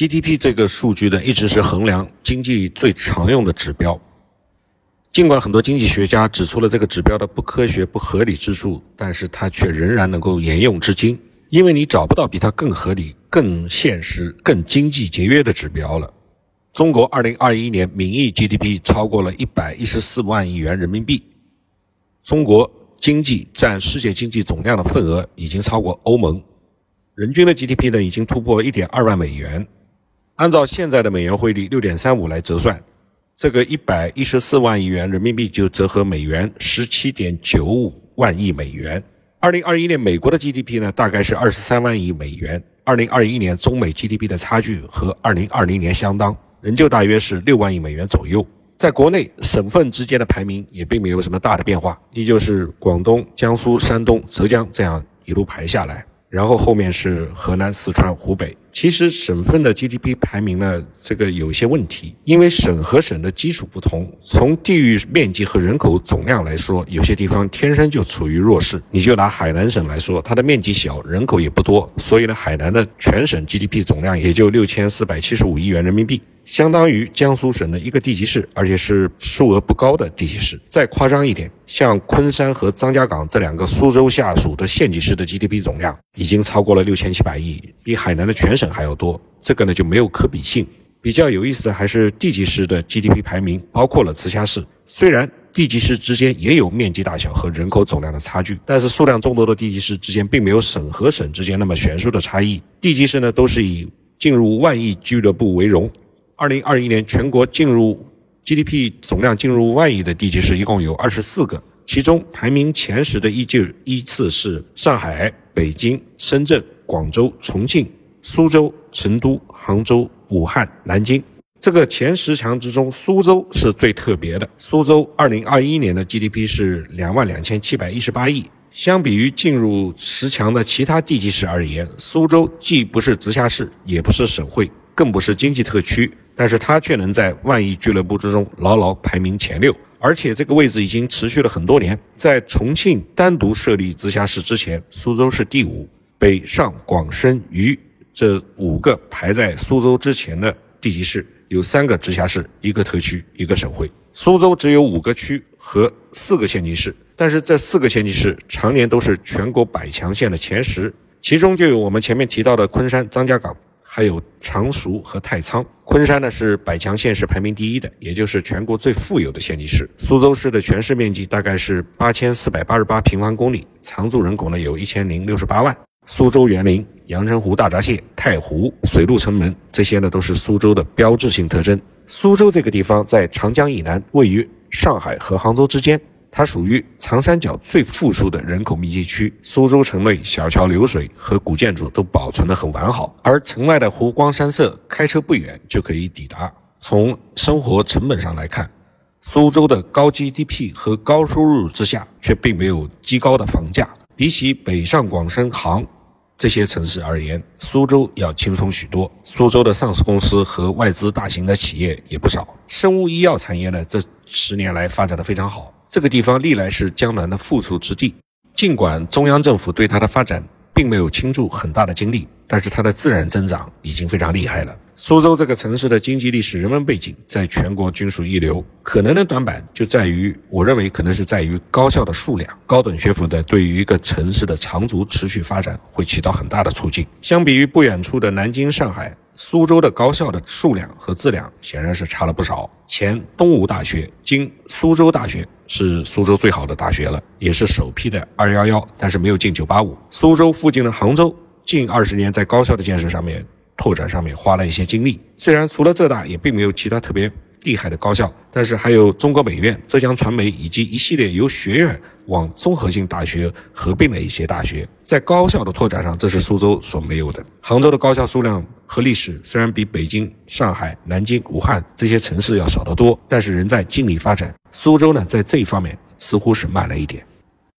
GDP 这个数据呢，一直是衡量经济最常用的指标。尽管很多经济学家指出了这个指标的不科学、不合理之处，但是它却仍然能够沿用至今。因为你找不到比它更合理、更现实、更经济节约的指标了。中国2021年名义 GDP 超过了114万亿元人民币，中国经济占世界经济总量的份额已经超过欧盟，人均的 GDP 呢已经突破1.2万美元。按照现在的美元汇率6.35来折算。这个一百一十四万亿元人民币就折合美元十七点九五万亿美元。二零二一年美国的 GDP 呢，大概是二十三万亿美元。二零二一年中美 GDP 的差距和二零二零年相当，仍旧大约是六万亿美元左右。在国内省份之间的排名也并没有什么大的变化，依旧是广东、江苏、山东、浙江这样一路排下来，然后后面是河南、四川、湖北。其实省份的 GDP 排名呢，这个有一些问题，因为省和省的基础不同，从地域面积和人口总量来说，有些地方天生就处于弱势。你就拿海南省来说，它的面积小，人口也不多，所以呢，海南的全省 GDP 总量也就六千四百七十五亿元人民币。相当于江苏省的一个地级市，而且是数额不高的地级市。再夸张一点，像昆山和张家港这两个苏州下属的县级市的 GDP 总量已经超过了六千七百亿，比海南的全省还要多。这个呢就没有可比性。比较有意思的还是地级市的 GDP 排名，包括了直辖市。虽然地级市之间也有面积大小和人口总量的差距，但是数量众多的地级市之间并没有省和省之间那么悬殊的差异。地级市呢都是以进入万亿俱乐部为荣。二零二一年，全国进入 GDP 总量进入万亿的地级市一共有二十四个，其中排名前十的依旧依次是上海、北京、深圳、广州、重庆、苏州、成都、杭州、武汉、南京。这个前十强之中，苏州是最特别的。苏州二零二一年的 GDP 是两万两千七百一十八亿，相比于进入十强的其他地级市而言，苏州既不是直辖市，也不是省会，更不是经济特区。但是它却能在万亿俱乐部之中牢牢排名前六，而且这个位置已经持续了很多年。在重庆单独设立直辖市之前，苏州是第五。北上广深渝这五个排在苏州之前的地级市，有三个直辖市，一个特区，一个省会。苏州只有五个区和四个县级市，但是这四个县级市常年都是全国百强县的前十，其中就有我们前面提到的昆山、张家港。还有常熟和太仓，昆山呢是百强县市排名第一的，也就是全国最富有的县级市。苏州市的全市面积大概是八千四百八十八平方公里，常住人口呢有一千零六十八万。苏州园林、阳澄湖大闸蟹、太湖、水陆城门，这些呢都是苏州的标志性特征。苏州这个地方在长江以南，位于上海和杭州之间。它属于长三角最富庶的人口密集区，苏州城内小桥流水和古建筑都保存得很完好，而城外的湖光山色，开车不远就可以抵达。从生活成本上来看，苏州的高 GDP 和高收入之下，却并没有极高的房价。比起北上广深杭这些城市而言，苏州要轻松许多。苏州的上市公司和外资大型的企业也不少，生物医药产业呢，这十年来发展的非常好。这个地方历来是江南的富庶之地，尽管中央政府对它的发展并没有倾注很大的精力，但是它的自然增长已经非常厉害了。苏州这个城市的经济历史、人文背景在全国均属一流，可能的短板就在于，我认为可能是在于高校的数量。高等学府的对于一个城市的长足持续发展会起到很大的促进。相比于不远处的南京、上海。苏州的高校的数量和质量显然是差了不少。前东吴大学，今苏州大学是苏州最好的大学了，也是首批的二幺幺，但是没有进九八五。苏州附近的杭州，近二十年在高校的建设上面、拓展上面花了一些精力。虽然除了浙大，也并没有其他特别。厉害的高校，但是还有中国美院、浙江传媒以及一系列由学院往综合性大学合并的一些大学，在高校的拓展上，这是苏州所没有的。杭州的高校数量和历史虽然比北京、上海、南京、武汉这些城市要少得多，但是仍在尽力发展。苏州呢，在这一方面似乎是慢了一点。